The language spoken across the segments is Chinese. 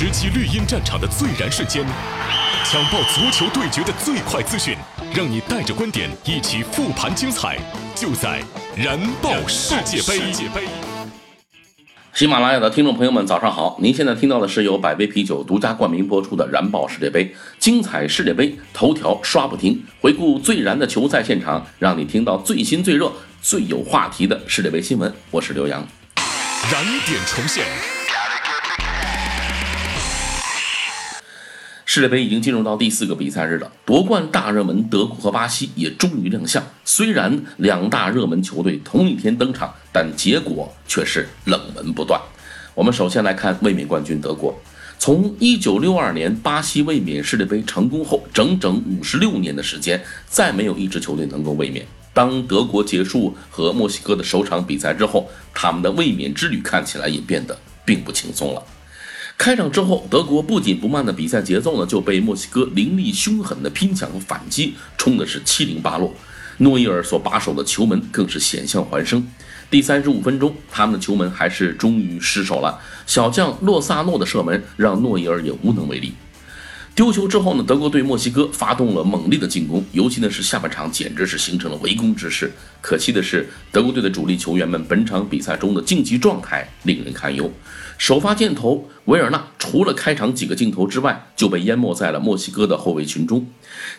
直击绿茵战场的最燃瞬间，抢爆足球对决的最快资讯，让你带着观点一起复盘精彩，就在燃爆世界杯。喜马拉雅的听众朋友们，早上好！您现在听到的是由百威啤酒独家冠名播出的《燃爆世界杯》，精彩世界杯头条刷不停，回顾最燃的球赛现场，让你听到最新最热、最有话题的世界杯新闻。我是刘洋，燃点重现。世界杯已经进入到第四个比赛日了，夺冠大热门德国和巴西也终于亮相。虽然两大热门球队同一天登场，但结果却是冷门不断。我们首先来看卫冕冠军德国。从1962年巴西卫冕世界杯成功后，整整56年的时间，再没有一支球队能够卫冕。当德国结束和墨西哥的首场比赛之后，他们的卫冕之旅看起来也变得并不轻松了。开场之后，德国不紧不慢的比赛节奏呢，就被墨西哥凌厉凶狠的拼抢和反击冲的是七零八落。诺伊尔所把守的球门更是险象环生。第三十五分钟，他们的球门还是终于失手了。小将洛萨诺的射门让诺伊尔也无能为力。丢球之后呢，德国对墨西哥发动了猛烈的进攻，尤其呢是下半场简直是形成了围攻之势。可惜的是，德国队的主力球员们本场比赛中的竞技状态令人堪忧。首发箭头维尔纳除了开场几个镜头之外，就被淹没在了墨西哥的后卫群中。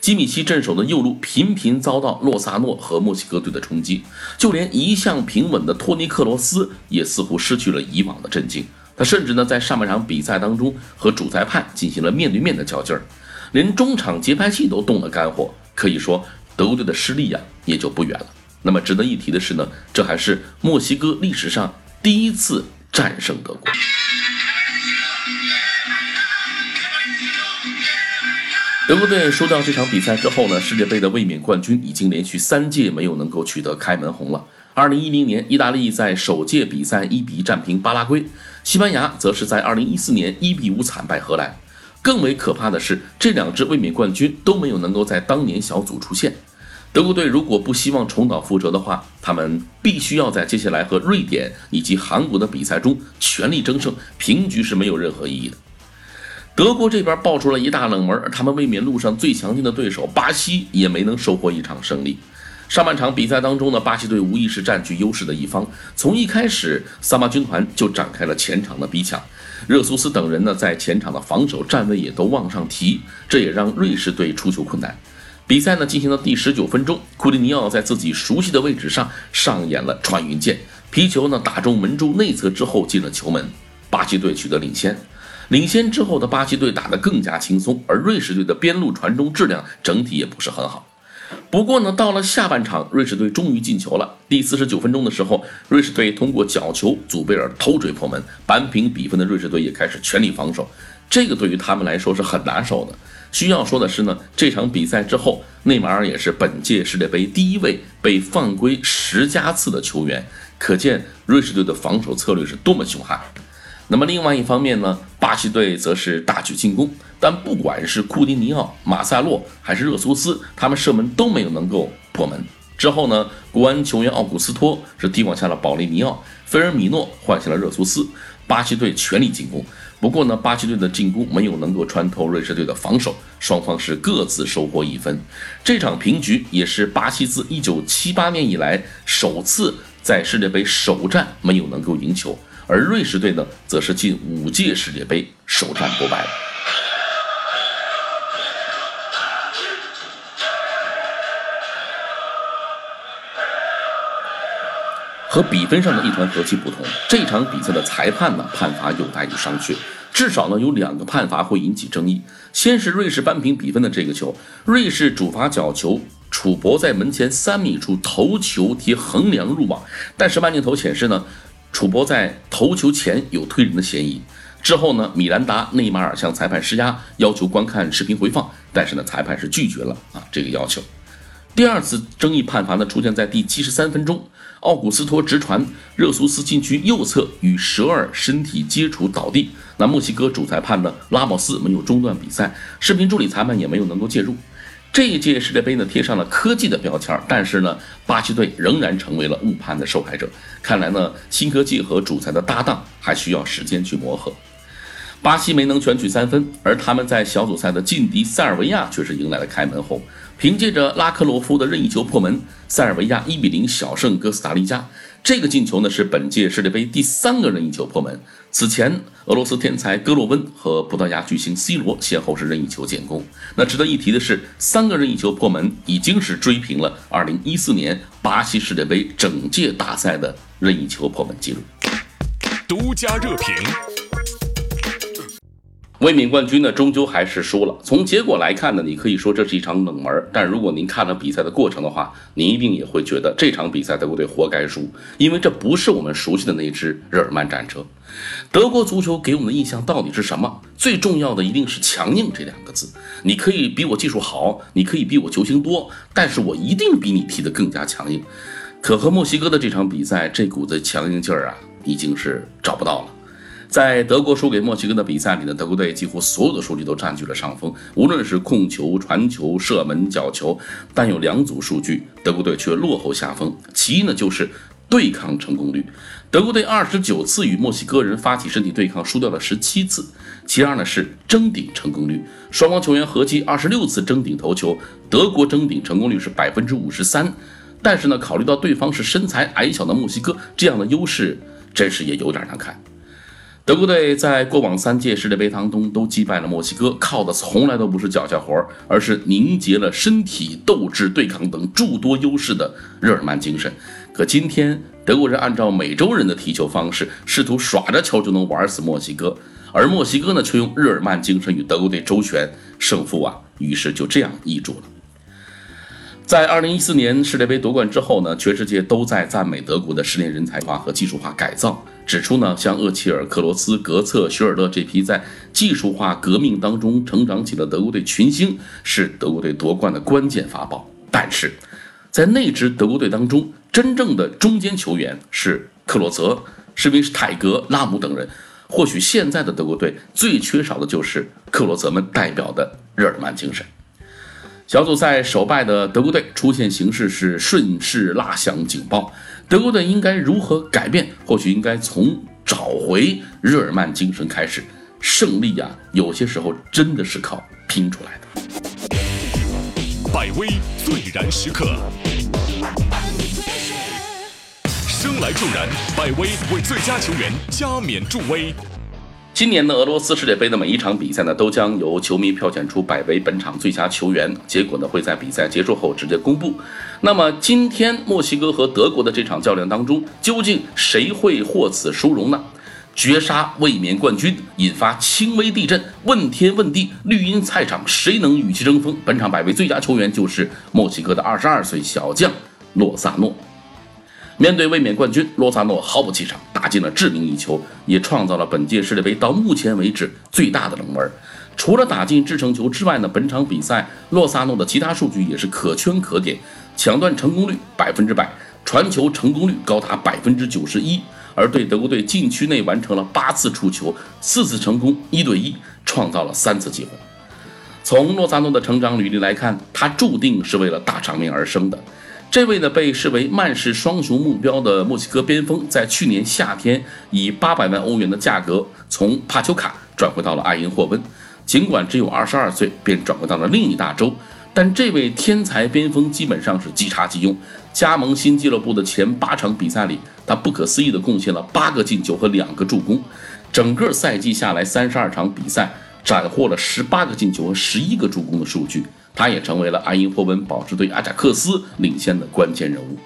基米希镇守的右路频频遭到洛萨诺和墨西哥队的冲击，就连一向平稳的托尼克罗斯也似乎失去了以往的镇静。他甚至呢在上半场比赛当中和主裁判进行了面对面的较劲儿，连中场节拍器都动了肝火。可以说，德国队的失利呀也就不远了。那么值得一提的是呢，这还是墨西哥历史上第一次。战胜德国。德国队输掉这场比赛之后呢，世界杯的卫冕冠军已经连续三届没有能够取得开门红了。二零一零年，意大利在首届比赛一比一战平巴拉圭；西班牙则是在二零一四年一比五惨败荷兰。更为可怕的是，这两支卫冕冠军都没有能够在当年小组出线。德国队如果不希望重蹈覆辙的话，他们必须要在接下来和瑞典以及韩国的比赛中全力争胜，平局是没有任何意义的。德国这边爆出了一大冷门，他们卫冕路上最强劲的对手巴西也没能收获一场胜利。上半场比赛当中呢，巴西队无疑是占据优势的一方，从一开始，萨巴军团就展开了前场的逼抢，热苏斯等人呢在前场的防守站位也都往上提，这也让瑞士队出球困难。比赛呢进行到第十九分钟，库蒂尼奥在自己熟悉的位置上上演了穿云箭，皮球呢打中门柱内侧之后进了球门，巴西队取得领先。领先之后的巴西队打得更加轻松，而瑞士队的边路传中质量整体也不是很好。不过呢，到了下半场，瑞士队终于进球了。第四十九分钟的时候，瑞士队通过角球，祖贝尔头锤破门，扳平比分的瑞士队也开始全力防守，这个对于他们来说是很难受的。需要说的是呢，这场比赛之后，内马尔也是本届世界杯第一位被犯规十加次的球员，可见瑞士队的防守策略是多么凶悍。那么另外一方面呢，巴西队则是大举进攻，但不管是库蒂尼奥、马塞洛还是热苏斯，他们射门都没有能够破门。之后呢，国安球员奥古斯托是提网下了保利尼奥，菲尔米诺换下了热苏斯，巴西队全力进攻。不过呢，巴西队的进攻没有能够穿透瑞士队的防守，双方是各自收获一分。这场平局也是巴西自1978年以来首次在世界杯首战没有能够赢球，而瑞士队呢，则是近五届世界杯首战不败。和比分上的一团和气不同，这场比赛的裁判呢判罚有待于商榷，至少呢有两个判罚会引起争议。先是瑞士扳平比分的这个球，瑞士主罚角球，楚博在门前三米处头球贴横梁入网，但是慢镜头显示呢，楚博在头球前有推人的嫌疑。之后呢，米兰达、内马尔向裁判施压，要求观看视频回放，但是呢，裁判是拒绝了啊这个要求。第二次争议判罚呢，出现在第七十三分钟，奥古斯托直传热苏斯禁区右侧与舍尔身体接触倒地。那墨西哥主裁判呢，拉莫斯没有中断比赛，视频助理裁判也没有能够介入。这一届世界杯呢，贴上了科技的标签，但是呢，巴西队仍然成为了误判的受害者。看来呢，新科技和主裁的搭档还需要时间去磨合。巴西没能全取三分，而他们在小组赛的劲敌塞尔维亚却是迎来了开门红。凭借着拉克洛夫的任意球破门，塞尔维亚一比零小胜哥斯达黎加。这个进球呢是本届世界杯第三个任意球破门。此前，俄罗斯天才戈洛温和葡萄牙巨星 C 罗先后是任意球建功。那值得一提的是，三个任意球破门已经是追平了2014年巴西世界杯整届大赛的任意球破门记录。独家热评。卫冕冠军呢，终究还是输了。从结果来看呢，你可以说这是一场冷门。但如果您看了比赛的过程的话，您一定也会觉得这场比赛德国队活该输，因为这不是我们熟悉的那支日耳曼战车。德国足球给我们的印象到底是什么？最重要的一定是强硬这两个字。你可以比我技术好，你可以比我球星多，但是我一定比你踢得更加强硬。可和墨西哥的这场比赛，这股子强硬劲儿啊，已经是找不到了。在德国输给墨西哥的比赛里呢，德国队几乎所有的数据都占据了上风，无论是控球、传球、射门、角球，但有两组数据德国队却落后下风。其一呢，就是对抗成功率，德国队二十九次与墨西哥人发起身体对抗，输掉了十七次；其二呢是争顶成功率，双方球员合计二十六次争顶头球，德国争顶成功率是百分之五十三。但是呢，考虑到对方是身材矮小的墨西哥，这样的优势真是也有点难看。德国队在过往三届世界杯当中都击败了墨西哥，靠的从来都不是脚下活，而是凝结了身体、斗志、对抗等诸多优势的日耳曼精神。可今天德国人按照美洲人的踢球方式，试图耍着球就能玩死墨西哥，而墨西哥呢却用日耳曼精神与德国队周旋，胜负啊，于是就这样易主了。在二零一四年世界杯夺冠之后呢，全世界都在赞美德国的十年人才化和技术化改造，指出呢，像厄齐尔、克罗斯、格策、许尔勒这批在技术化革命当中成长起的德国队群星，是德国队夺冠的关键法宝。但是，在那支德国队当中，真正的中坚球员是克洛泽、施维施泰格、拉姆等人。或许现在的德国队最缺少的就是克洛泽们代表的日耳曼精神。小组赛首败的德国队出现形势是顺势拉响警报，德国队应该如何改变？或许应该从找回日耳曼精神开始。胜利呀，有些时候真的是靠拼出来的。百威最燃时刻，生来助燃，百威为最佳球员加冕助威。今年的俄罗斯世界杯的每一场比赛呢，都将由球迷票选出百位本场最佳球员，结果呢会在比赛结束后直接公布。那么今天墨西哥和德国的这场较量当中，究竟谁会获此殊荣呢？绝杀卫冕冠军，引发轻微地震，问天问地，绿茵菜场，谁能与其争锋？本场百位最佳球员就是墨西哥的二十二岁小将洛萨诺。面对卫冕冠军，洛萨诺毫不气场，打进了致命一球，也创造了本届世界杯到目前为止最大的冷门。除了打进制胜球之外呢，本场比赛洛萨诺的其他数据也是可圈可点：抢断成功率百分之百，传球成功率高达百分之九十一，而对德国队禁区内完成了八次触球，四次成功，一对一创造了三次机会。从洛萨诺的成长履历来看，他注定是为了大场面而生的。这位呢被视为曼市双雄目标的墨西哥边锋，在去年夏天以八百万欧元的价格从帕丘卡转回到了爱因霍温。尽管只有二十二岁，便转回到了另一大洲，但这位天才边锋基本上是即插即用。加盟新俱乐部的前八场比赛里，他不可思议地贡献了八个进球和两个助攻。整个赛季下来，三十二场比赛斩获了十八个进球和十一个助攻的数据。他也成为了埃因霍温保持对阿贾克斯领先的关键人物。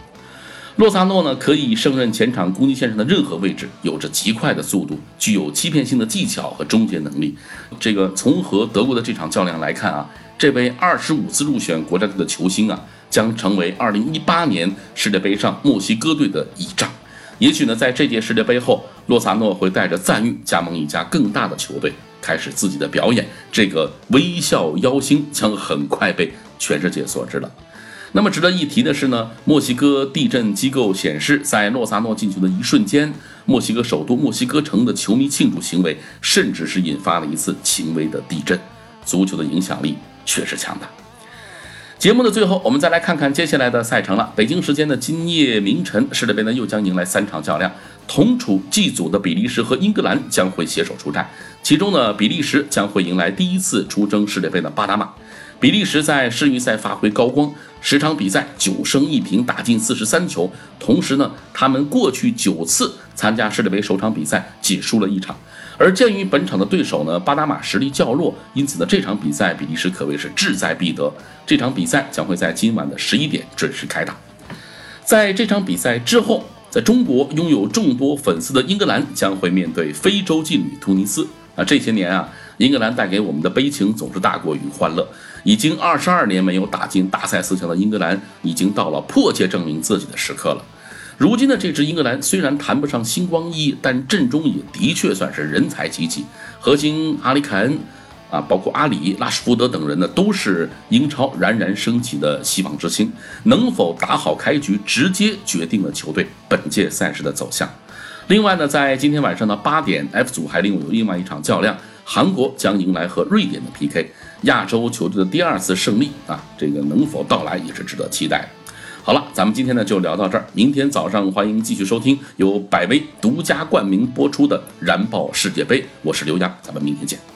洛萨诺呢，可以胜任前场攻击线上的任何位置，有着极快的速度，具有欺骗性的技巧和终结能力。这个从和德国的这场较量来看啊，这位二十五次入选国家队的球星啊，将成为二零一八年世界杯上墨西哥队的倚仗。也许呢，在这届世界杯后，洛萨诺会带着赞誉加盟一家更大的球队。开始自己的表演，这个微笑妖星将很快被全世界所知了。那么值得一提的是呢，墨西哥地震机构显示，在洛萨诺进球的一瞬间，墨西哥首都墨西哥城的球迷庆祝行为，甚至是引发了一次轻微的地震。足球的影响力确实强大。节目的最后，我们再来看看接下来的赛程了。北京时间的今夜凌晨，世界杯呢又将迎来三场较量。同处 G 组的比利时和英格兰将会携手出战，其中呢，比利时将会迎来第一次出征世界杯的巴拿马。比利时在世预赛发挥高光，十场比赛九胜一平，打进四十三球。同时呢，他们过去九次参加世界杯首场比赛仅输了一场。而鉴于本场的对手呢，巴拿马实力较弱，因此呢，这场比赛比利时可谓是志在必得。这场比赛将会在今晚的十一点准时开打。在这场比赛之后，在中国拥有众多粉丝的英格兰将会面对非洲劲旅突尼斯。啊，这些年啊，英格兰带给我们的悲情总是大过于欢乐。已经二十二年没有打进大赛四强的英格兰，已经到了迫切证明自己的时刻了。如今的这支英格兰虽然谈不上星光熠熠，但阵中也的确算是人才济济。核心阿里凯恩啊，包括阿里、拉什福德等人呢，都是英超冉冉升起的希望之星。能否打好开局，直接决定了球队本届赛事的走向。另外呢，在今天晚上的八点，F 组还另有另外一场较量，韩国将迎来和瑞典的 PK。亚洲球队的第二次胜利啊，这个能否到来也是值得期待。好了，咱们今天呢就聊到这儿，明天早上欢迎继续收听由百威独家冠名播出的《燃爆世界杯》，我是刘洋，咱们明天见。